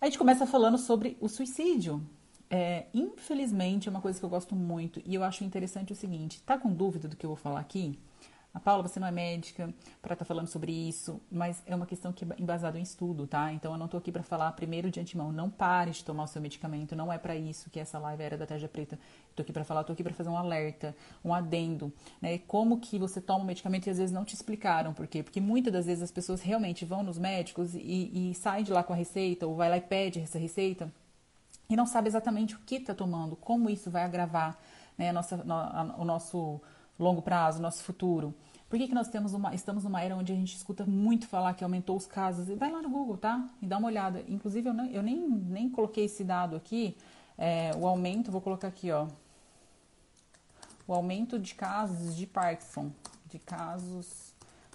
A gente começa falando sobre o suicídio. É, infelizmente, é uma coisa que eu gosto muito e eu acho interessante o seguinte: tá com dúvida do que eu vou falar aqui? A Paula, você não é médica para estar tá falando sobre isso, mas é uma questão que é embasada em estudo, tá? Então eu não tô aqui para falar primeiro de antemão, não pare de tomar o seu medicamento, não é para isso que essa live era da Tarja Preta. Tô aqui para falar, tô aqui para fazer um alerta, um adendo, né? Como que você toma o medicamento e às vezes não te explicaram por quê? Porque muitas das vezes as pessoas realmente vão nos médicos e, e saem de lá com a receita ou vai lá e pede essa receita e não sabe exatamente o que está tomando, como isso vai agravar né, a nossa, no, o nosso longo prazo, nosso futuro. Por que, que nós temos uma, estamos numa era onde a gente escuta muito falar que aumentou os casos? Vai lá no Google, tá? E dá uma olhada. Inclusive, eu, não, eu nem, nem coloquei esse dado aqui, é, o aumento, vou colocar aqui, ó. O aumento de casos de Parkinson, de casos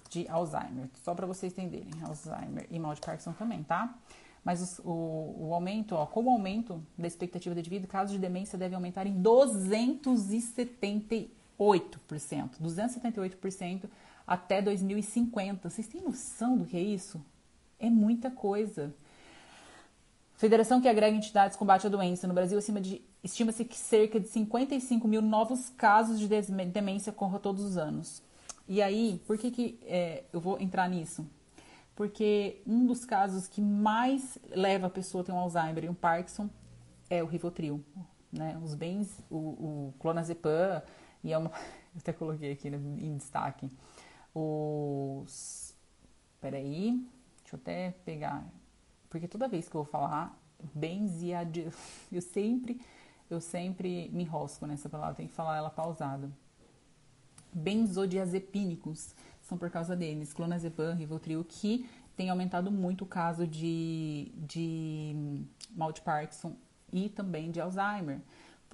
de Alzheimer. Só para vocês entenderem, Alzheimer e mal de Parkinson também, tá? Mas o, o, o, aumento, ó, com o aumento da expectativa de vida, casos de demência devem aumentar em 278%. 278% até 2050. Vocês têm noção do que é isso? É muita coisa. Federação que agrega entidades combate à doença. No Brasil, estima-se que cerca de 55 mil novos casos de demência ocorram todos os anos. E aí, por que, que é, eu vou entrar nisso? porque um dos casos que mais leva a pessoa a ter um Alzheimer e um Parkinson é o Rivotril, né? Os bens, o, o clonazepam e é uma, eu até coloquei aqui em destaque os, peraí, deixa eu até pegar, porque toda vez que eu vou falar benziad, eu sempre, eu sempre me enrosco nessa palavra, tem que falar ela pausada. Benzodiazepínicos são por causa deles, clonazepam, Rivotril, que tem aumentado muito o caso de, de mal de Parkinson e também de Alzheimer.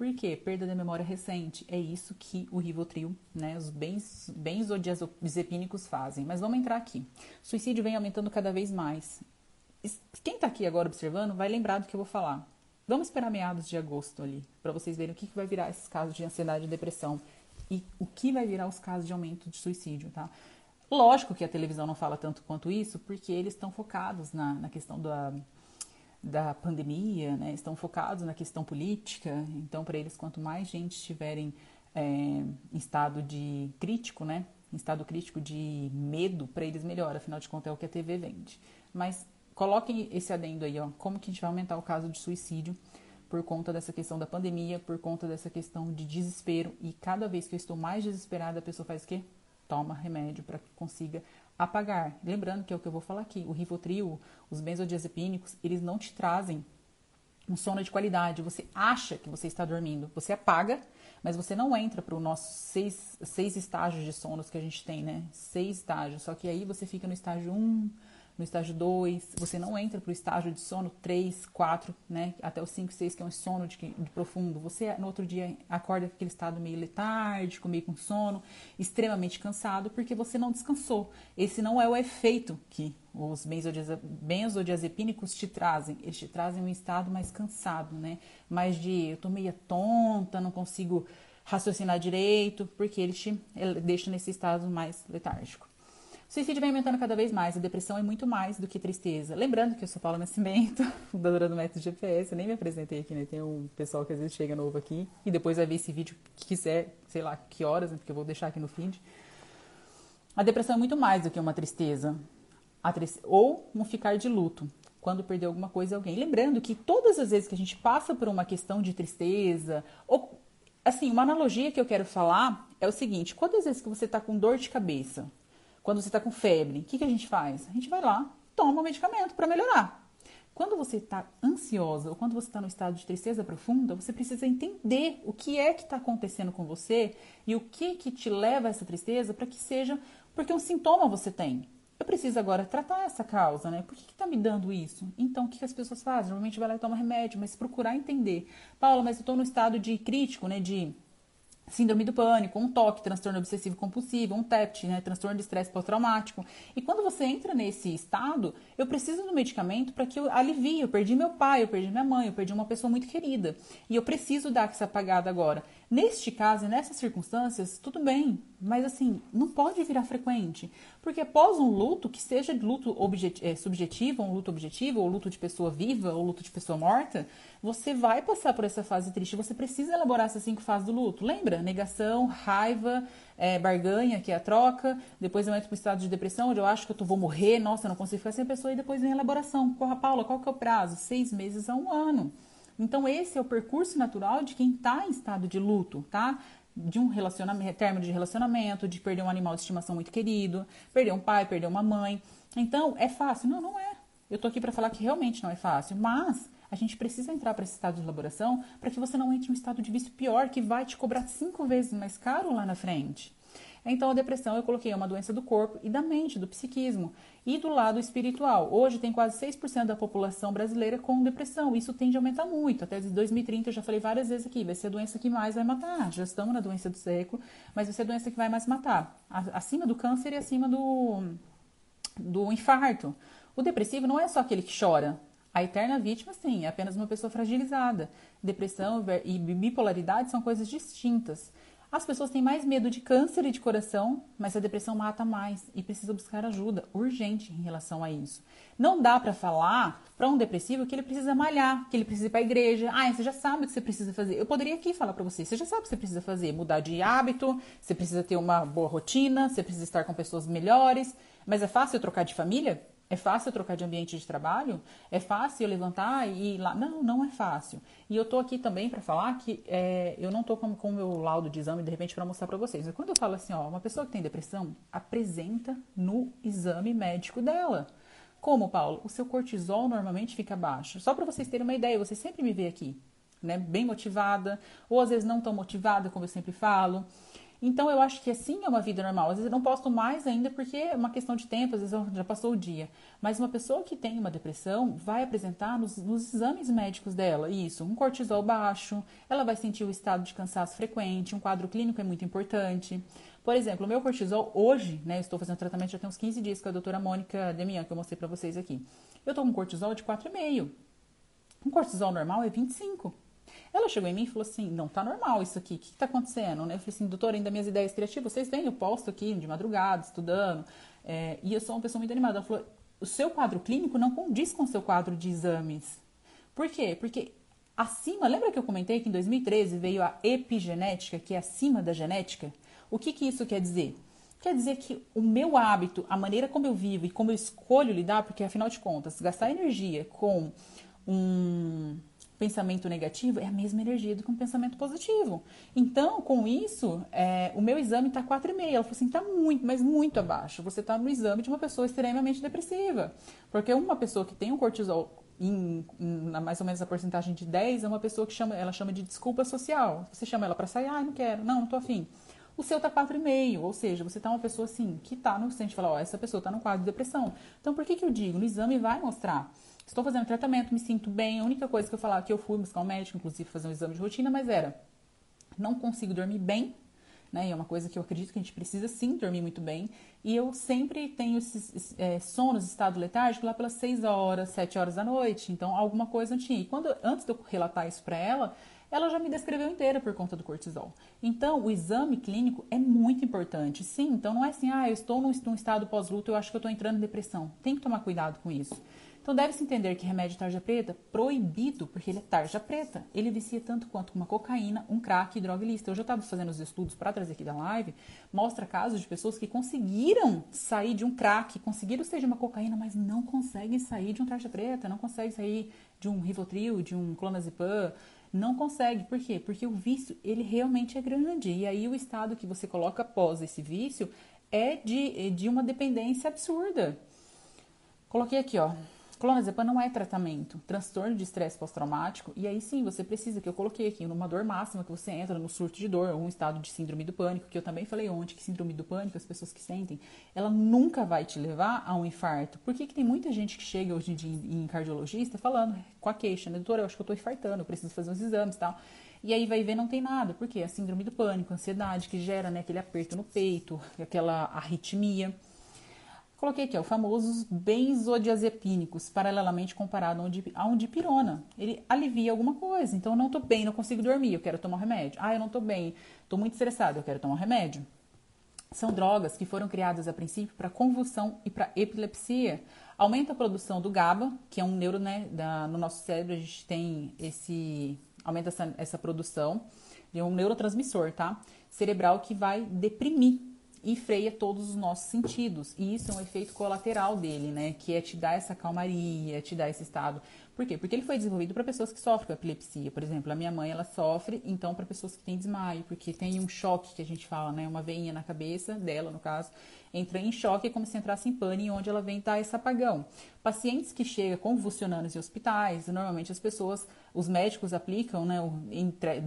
Por quê? Perda da memória recente. É isso que o Rivotril, né, os bens, benzodiazepínicos fazem. Mas vamos entrar aqui. Suicídio vem aumentando cada vez mais. Quem está aqui agora observando vai lembrar do que eu vou falar. Vamos esperar meados de agosto ali, para vocês verem o que, que vai virar esses casos de ansiedade e depressão e o que vai virar os casos de aumento de suicídio, tá? Lógico que a televisão não fala tanto quanto isso, porque eles estão focados na, na questão da, da pandemia, né? estão focados na questão política. Então, para eles, quanto mais gente estiverem é, em estado de crítico, né? em estado crítico de medo, para eles melhor. Afinal de contas, é o que a TV vende. Mas coloquem esse adendo aí, ó, como que a gente vai aumentar o caso de suicídio por conta dessa questão da pandemia, por conta dessa questão de desespero. E cada vez que eu estou mais desesperada, a pessoa faz o quê? toma remédio para que consiga apagar. Lembrando que é o que eu vou falar aqui, o Rivotril, os benzodiazepínicos, eles não te trazem um sono de qualidade. Você acha que você está dormindo, você apaga, mas você não entra para os nossos seis, seis estágios de sonos que a gente tem, né? Seis estágios. Só que aí você fica no estágio 1, um, no estágio 2, você não entra para o estágio de sono 3, 4, né, até o 5, 6, que é um sono de, de, profundo. Você no outro dia acorda com aquele estado meio letárgico, meio com sono, extremamente cansado, porque você não descansou. Esse não é o efeito que os benzodiazepínicos te trazem. Eles te trazem um estado mais cansado, né, mais de eu tô meio tonta, não consigo raciocinar direito, porque ele te ele deixa nesse estado mais letárgico. O suicídio vem aumentando cada vez mais, a depressão é muito mais do que tristeza. Lembrando que eu sou Paula Nascimento, fundadora do Método GPS, eu nem me apresentei aqui, né? Tem um pessoal que às vezes chega novo aqui e depois vai ver esse vídeo que quiser, sei lá, que horas, né? porque eu vou deixar aqui no feed. A depressão é muito mais do que uma tristeza, ou um ficar de luto quando perder alguma coisa alguém. Lembrando que todas as vezes que a gente passa por uma questão de tristeza, ou assim, uma analogia que eu quero falar é o seguinte: quantas vezes que você está com dor de cabeça, quando você está com febre, o que, que a gente faz? A gente vai lá, toma o medicamento para melhorar. Quando você está ansiosa ou quando você está no estado de tristeza profunda, você precisa entender o que é que está acontecendo com você e o que que te leva a essa tristeza para que seja porque um sintoma você tem. Eu preciso agora tratar essa causa, né? Por que está me dando isso? Então, o que, que as pessoas fazem? Normalmente vai lá e toma remédio, mas procurar entender. Paula, mas eu estou no estado de crítico, né? De síndrome do pânico, um toque, transtorno obsessivo compulsivo, um TEPT, né, transtorno de estresse pós-traumático. E quando você entra nesse estado, eu preciso do medicamento para que eu alivie. Eu perdi meu pai, eu perdi minha mãe, eu perdi uma pessoa muito querida. E eu preciso dar essa apagada agora. Neste caso e nessas circunstâncias, tudo bem, mas assim, não pode virar frequente. Porque após um luto, que seja luto é, subjetivo, um luto objetivo, ou luto de pessoa viva, ou luto de pessoa morta, você vai passar por essa fase triste. Você precisa elaborar essas cinco fases do luto. Lembra? Negação, raiva, é, barganha, que é a troca. Depois eu entro para estado de depressão, onde eu acho que eu tô, vou morrer, nossa, eu não consigo ficar sem a pessoa. E depois vem a elaboração. Porra, Paula, qual que é o prazo? Seis meses a um ano. Então, esse é o percurso natural de quem está em estado de luto, tá? De um relacionamento, término de relacionamento, de perder um animal de estimação muito querido, perder um pai, perder uma mãe. Então, é fácil? Não, não é. Eu tô aqui para falar que realmente não é fácil, mas a gente precisa entrar para esse estado de elaboração para que você não entre em um estado de vício pior que vai te cobrar cinco vezes mais caro lá na frente. Então, a depressão eu coloquei uma doença do corpo e da mente, do psiquismo. E do lado espiritual, hoje tem quase 6% da população brasileira com depressão. Isso tende a aumentar muito. Até 2030, eu já falei várias vezes aqui, vai ser a doença que mais vai matar. Já estamos na doença do século, mas vai ser a doença que vai mais matar. Acima do câncer e acima do, do infarto. O depressivo não é só aquele que chora. A eterna vítima, sim, é apenas uma pessoa fragilizada. Depressão e bipolaridade são coisas distintas. As pessoas têm mais medo de câncer e de coração, mas a depressão mata mais e precisa buscar ajuda urgente em relação a isso. Não dá para falar para um depressivo que ele precisa malhar, que ele precisa ir para a igreja. Ah, você já sabe o que você precisa fazer. Eu poderia aqui falar para você, você já sabe o que você precisa fazer, mudar de hábito, você precisa ter uma boa rotina, você precisa estar com pessoas melhores, mas é fácil trocar de família? É fácil trocar de ambiente de trabalho? É fácil levantar e ir lá? Não, não é fácil. E eu tô aqui também para falar que é, eu não tô com o meu laudo de exame de repente para mostrar para vocês. Mas quando eu falo assim, ó, uma pessoa que tem depressão apresenta no exame médico dela. Como, Paulo? O seu cortisol normalmente fica baixo. Só para vocês terem uma ideia, você sempre me vê aqui, né? Bem motivada, ou às vezes não tão motivada, como eu sempre falo. Então eu acho que assim é uma vida normal. Às vezes eu não posto mais ainda porque é uma questão de tempo, às vezes já passou o dia. Mas uma pessoa que tem uma depressão vai apresentar nos, nos exames médicos dela isso, um cortisol baixo, ela vai sentir o estado de cansaço frequente, um quadro clínico é muito importante. Por exemplo, o meu cortisol hoje, né, eu estou fazendo tratamento já tem uns 15 dias com a doutora Mônica Demian, que eu mostrei para vocês aqui. Eu estou com um cortisol de 4,5. Um cortisol normal é 25. Ela chegou em mim e falou assim: não tá normal isso aqui, o que, que tá acontecendo? Né? Eu falei assim, doutora, ainda minhas ideias criativas, vocês veem, eu posto aqui de madrugada, estudando, é, e eu sou uma pessoa muito animada. Ela falou: o seu quadro clínico não condiz com o seu quadro de exames. Por quê? Porque acima, lembra que eu comentei que em 2013 veio a epigenética, que é acima da genética? O que, que isso quer dizer? Quer dizer que o meu hábito, a maneira como eu vivo e como eu escolho lidar, porque afinal de contas, gastar energia com um pensamento negativo é a mesma energia do que um pensamento positivo. Então, com isso, é, o meu exame está 4,5. Ela falou assim, está muito, mas muito abaixo. Você está no exame de uma pessoa extremamente depressiva. Porque uma pessoa que tem um cortisol em, em, mais ou menos a porcentagem de 10 é uma pessoa que chama, ela chama de desculpa social. Você chama ela para sair, ah, não quero, não, não tô afim. O seu tá 4,5, ou seja, você tá uma pessoa assim, que tá no, a gente falar, ó, essa pessoa tá no quadro de depressão. Então, por que que eu digo? No exame vai mostrar. Estou fazendo tratamento, me sinto bem. A única coisa que eu falava que eu fui buscar um médico, inclusive fazer um exame de rotina, mas era não consigo dormir bem, né? E é uma coisa que eu acredito que a gente precisa sim dormir muito bem. E eu sempre tenho esses é, sonos, estado letárgico lá pelas 6 horas, 7 horas da noite. Então alguma coisa não tinha. E quando antes de eu relatar isso para ela, ela já me descreveu inteira por conta do cortisol. Então, o exame clínico é muito importante. Sim, então não é assim, ah, eu estou num, num estado pós-luto, eu acho que eu estou entrando em depressão. Tem que tomar cuidado com isso. Então deve-se entender que remédio tarja preta, proibido, porque ele é tarja preta. Ele vicia tanto quanto uma cocaína, um crack e droga ilícita. Eu já estava fazendo os estudos para trazer aqui da live, mostra casos de pessoas que conseguiram sair de um crack, conseguiram de uma cocaína, mas não conseguem sair de um tarja preta, não conseguem sair de um Rivotril, de um clonazepam, não consegue. Por quê? Porque o vício, ele realmente é grande. E aí o estado que você coloca após esse vício é de, de uma dependência absurda. Coloquei aqui, ó. Clonazepam não é tratamento, transtorno de estresse pós-traumático, e aí sim você precisa, que eu coloquei aqui, numa dor máxima que você entra no surto de dor, ou um estado de síndrome do pânico, que eu também falei ontem, que síndrome do pânico, as pessoas que sentem, ela nunca vai te levar a um infarto. Por que, que tem muita gente que chega hoje em dia em cardiologista falando com a queixa, né, doutora, eu acho que eu tô infartando, eu preciso fazer uns exames e tal. E aí vai ver, não tem nada. Por quê? A síndrome do pânico, a ansiedade que gera né, aquele aperto no peito, aquela arritmia. Coloquei aqui, ó, o famoso benzodiazepínicos, paralelamente comparado a um dipirona. Ele alivia alguma coisa. Então, eu não tô bem, não consigo dormir, eu quero tomar um remédio. Ah, eu não tô bem, tô muito estressado, eu quero tomar um remédio. São drogas que foram criadas a princípio para convulsão e para epilepsia. Aumenta a produção do GABA, que é um neuro, né, da, no nosso cérebro a gente tem esse, aumenta essa, essa produção, de um neurotransmissor, tá? Cerebral que vai deprimir e freia todos os nossos sentidos. E isso é um efeito colateral dele, né? Que é te dar essa calmaria, te dar esse estado. Por quê? Porque ele foi desenvolvido para pessoas que sofrem com epilepsia. Por exemplo, a minha mãe, ela sofre, então, para pessoas que têm desmaio, porque tem um choque que a gente fala, né? Uma veinha na cabeça dela, no caso, entra em choque, é como se entrasse em pânico, onde ela vem dar esse apagão. Pacientes que chegam convulsionando em hospitais, normalmente as pessoas, os médicos aplicam, né,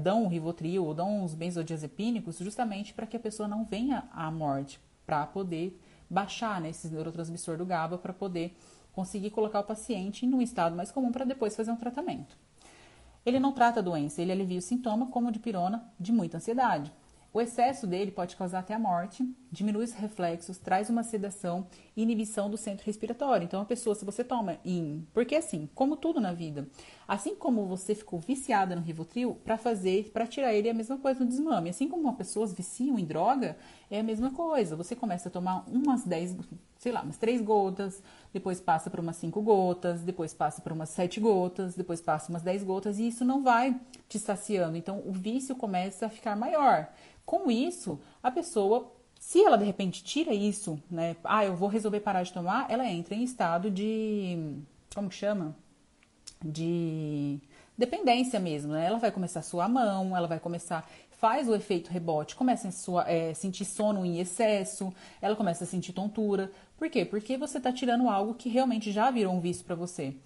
dão o Rivotril ou dão os benzodiazepínicos justamente para que a pessoa não venha à morte, para poder baixar né, esse neurotransmissor do GABA, para poder conseguir colocar o paciente em um estado mais comum para depois fazer um tratamento. Ele não trata a doença, ele alivia o sintoma, como de pirona, de muita ansiedade. O excesso dele pode causar até a morte, diminui os reflexos, traz uma sedação e inibição do centro respiratório. Então, a pessoa, se você toma em. Porque, assim, como tudo na vida, assim como você ficou viciada no Rivotril, para fazer, para tirar ele é a mesma coisa no desmame. Assim como as pessoas viciam em droga, é a mesma coisa. Você começa a tomar umas 10, sei lá, umas 3 gotas, depois passa para umas 5 gotas, depois passa para umas 7 gotas, depois passa umas 10 gotas, e isso não vai te saciando. Então, o vício começa a ficar maior. Com isso, a pessoa, se ela de repente tira isso, né? Ah, eu vou resolver parar de tomar, ela entra em estado de. Como que chama? De dependência mesmo, né? Ela vai começar a suar a mão, ela vai começar, faz o efeito rebote, começa a é, sentir sono em excesso, ela começa a sentir tontura. Por quê? Porque você está tirando algo que realmente já virou um vício para você.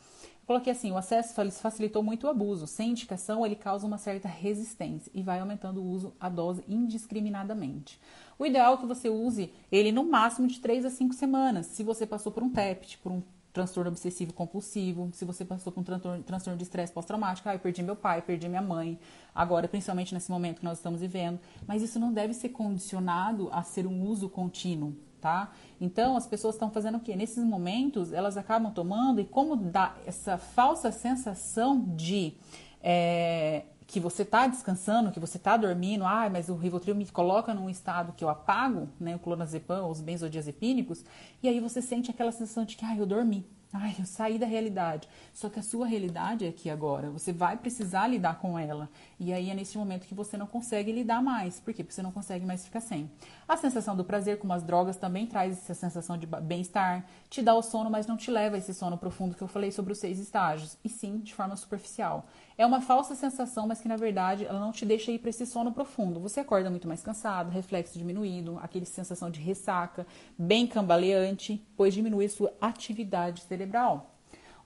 Coloquei assim, o acesso facilitou muito o abuso. Sem indicação, ele causa uma certa resistência e vai aumentando o uso, a dose indiscriminadamente. O ideal é que você use ele no máximo de 3 a 5 semanas. Se você passou por um TEPT, por um transtorno obsessivo compulsivo, se você passou um transtorno, transtorno de estresse pós-traumático, ah, eu perdi meu pai, perdi minha mãe, agora, principalmente nesse momento que nós estamos vivendo. Mas isso não deve ser condicionado a ser um uso contínuo tá? Então, as pessoas estão fazendo o quê? Nesses momentos, elas acabam tomando e como dá essa falsa sensação de é, que você está descansando, que você está dormindo, ah, mas o Rivotril me coloca num estado que eu apago, né, o clonazepam, os benzodiazepínicos, e aí você sente aquela sensação de que, ah, eu dormi, Ai, eu saí da realidade. Só que a sua realidade é aqui agora. Você vai precisar lidar com ela. E aí é nesse momento que você não consegue lidar mais. Por quê? Porque você não consegue mais ficar sem. A sensação do prazer, como as drogas, também traz essa sensação de bem-estar. Te dá o sono, mas não te leva a esse sono profundo que eu falei sobre os seis estágios. E sim, de forma superficial. É uma falsa sensação, mas que na verdade ela não te deixa ir para esse sono profundo. Você acorda muito mais cansado, reflexo diminuído, aquele sensação de ressaca, bem cambaleante, pois diminui sua atividade cerebral.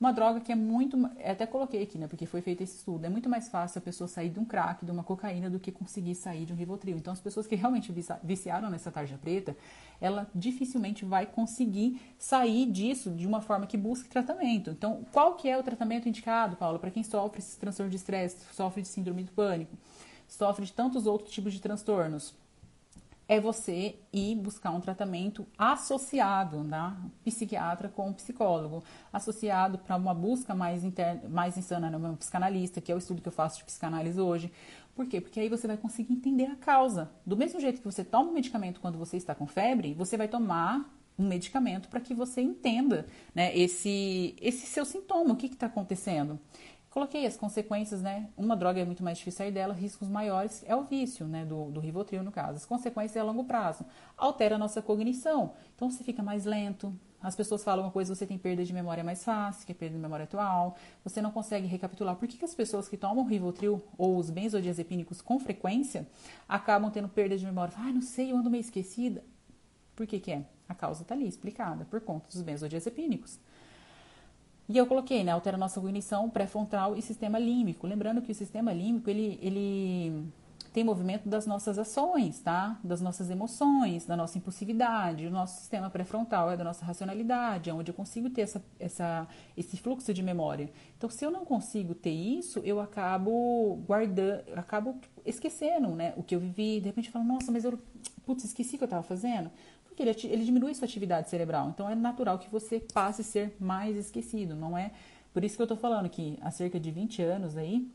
Uma droga que é muito. Até coloquei aqui, né? Porque foi feito esse estudo. É muito mais fácil a pessoa sair de um crack, de uma cocaína, do que conseguir sair de um Rivotril. Então, as pessoas que realmente viciaram nessa tarja preta, ela dificilmente vai conseguir sair disso de uma forma que busque tratamento. Então, qual que é o tratamento indicado, Paulo, para quem sofre esse transtorno de estresse, sofre de síndrome do pânico, sofre de tantos outros tipos de transtornos? É você ir buscar um tratamento associado, né? Psiquiatra com psicólogo, associado para uma busca mais, interna, mais insana no meu psicanalista, que é o estudo que eu faço de psicanálise hoje. Por quê? Porque aí você vai conseguir entender a causa. Do mesmo jeito que você toma um medicamento quando você está com febre, você vai tomar um medicamento para que você entenda né, esse, esse seu sintoma, o que está acontecendo. Coloquei as consequências, né? Uma droga é muito mais difícil sair dela, riscos maiores é o vício, né? Do, do Rivotril, no caso. As consequências é a longo prazo. Altera a nossa cognição. Então, você fica mais lento. As pessoas falam uma coisa, você tem perda de memória mais fácil, que é perda de memória atual. Você não consegue recapitular. Por que, que as pessoas que tomam Rivotril ou os benzodiazepínicos com frequência acabam tendo perda de memória? Ah, não sei, eu ando meio esquecida. Por que que é? A causa está ali explicada, por conta dos benzodiazepínicos. E eu coloquei, né, altera nossa cognição pré-frontal e sistema límbico. Lembrando que o sistema límbico, ele, ele tem movimento das nossas ações, tá? Das nossas emoções, da nossa impulsividade. O nosso sistema pré-frontal é da nossa racionalidade, é onde eu consigo ter essa, essa, esse fluxo de memória. Então, se eu não consigo ter isso, eu acabo guardando, acabo esquecendo, né? O que eu vivi. De repente, eu falo, nossa, mas eu, putz, esqueci o que eu estava fazendo. Ele, ele diminui sua atividade cerebral. Então é natural que você passe a ser mais esquecido, não é? Por isso que eu tô falando que há cerca de 20 anos aí,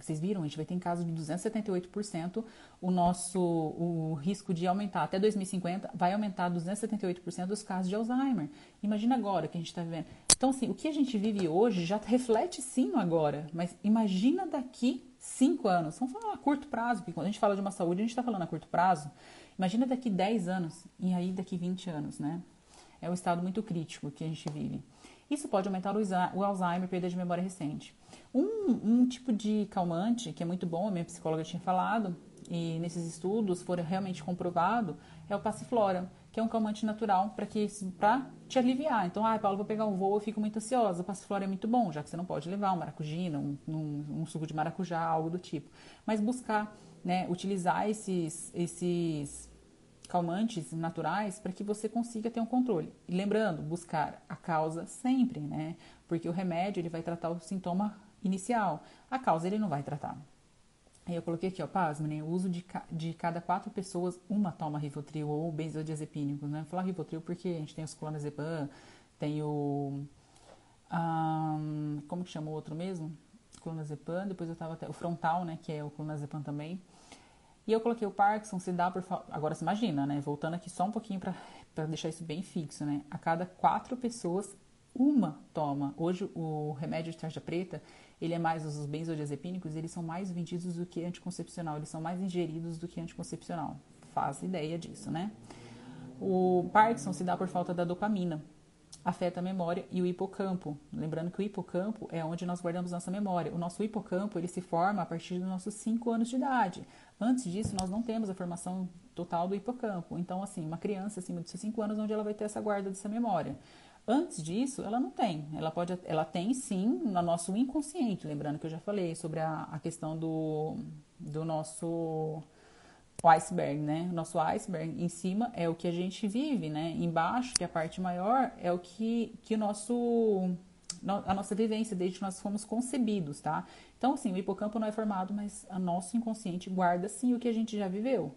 vocês viram, a gente vai ter em caso de 278% o nosso o risco de aumentar até 2050 vai aumentar 278% dos casos de Alzheimer. Imagina agora que a gente está vivendo. Então, assim, o que a gente vive hoje já reflete sim agora, mas imagina daqui cinco anos. Vamos falar a curto prazo, porque quando a gente fala de uma saúde, a gente está falando a curto prazo. Imagina daqui 10 anos e aí daqui 20 anos, né? É um estado muito crítico que a gente vive. Isso pode aumentar o Alzheimer, perda de memória recente. Um, um tipo de calmante que é muito bom, a minha psicóloga tinha falado, e nesses estudos foram realmente comprovado, é o passiflora, que é um calmante natural para que para te aliviar. Então, ah, Paulo, vou pegar um voo, eu fico muito ansiosa. O passiflora é muito bom, já que você não pode levar um maracujina, um, um, um suco de maracujá, algo do tipo. Mas buscar, né, utilizar esses esses calmantes naturais para que você consiga ter um controle. E lembrando, buscar a causa sempre, né? Porque o remédio ele vai tratar o sintoma inicial, a causa ele não vai tratar. Aí eu coloquei aqui, ó, pasme, né? O uso de, de cada quatro pessoas, uma toma Rivotril ou benzodiazepínicos, né? Vou falar Rivotril porque a gente tem os clonazepam, tem o... Um, como que chama o outro mesmo? Clonazepam, depois eu tava até... O frontal, né? Que é o clonazepam também. E eu coloquei o Parkinson, se dá por... Agora você imagina, né? Voltando aqui só um pouquinho para deixar isso bem fixo, né? A cada quatro pessoas, uma toma. Hoje o remédio de tarja preta, ele é mais os benzodiazepínicos, eles são mais vendidos do que anticoncepcional, eles são mais ingeridos do que anticoncepcional. Faz ideia disso, né? O Parkinson se dá por falta da dopamina, afeta a memória e o hipocampo. Lembrando que o hipocampo é onde nós guardamos nossa memória. O nosso hipocampo ele se forma a partir dos nossos 5 anos de idade. Antes disso, nós não temos a formação total do hipocampo. Então, assim, uma criança acima de 5 anos, onde ela vai ter essa guarda dessa memória. Antes disso, ela não tem. Ela pode, ela tem sim no nosso inconsciente. Lembrando que eu já falei sobre a, a questão do, do nosso iceberg, né? Nosso iceberg em cima é o que a gente vive, né? Embaixo, que é a parte maior, é o que, que o nosso a nossa vivência desde que nós fomos concebidos, tá? Então, assim, o hipocampo não é formado, mas o nosso inconsciente guarda sim o que a gente já viveu.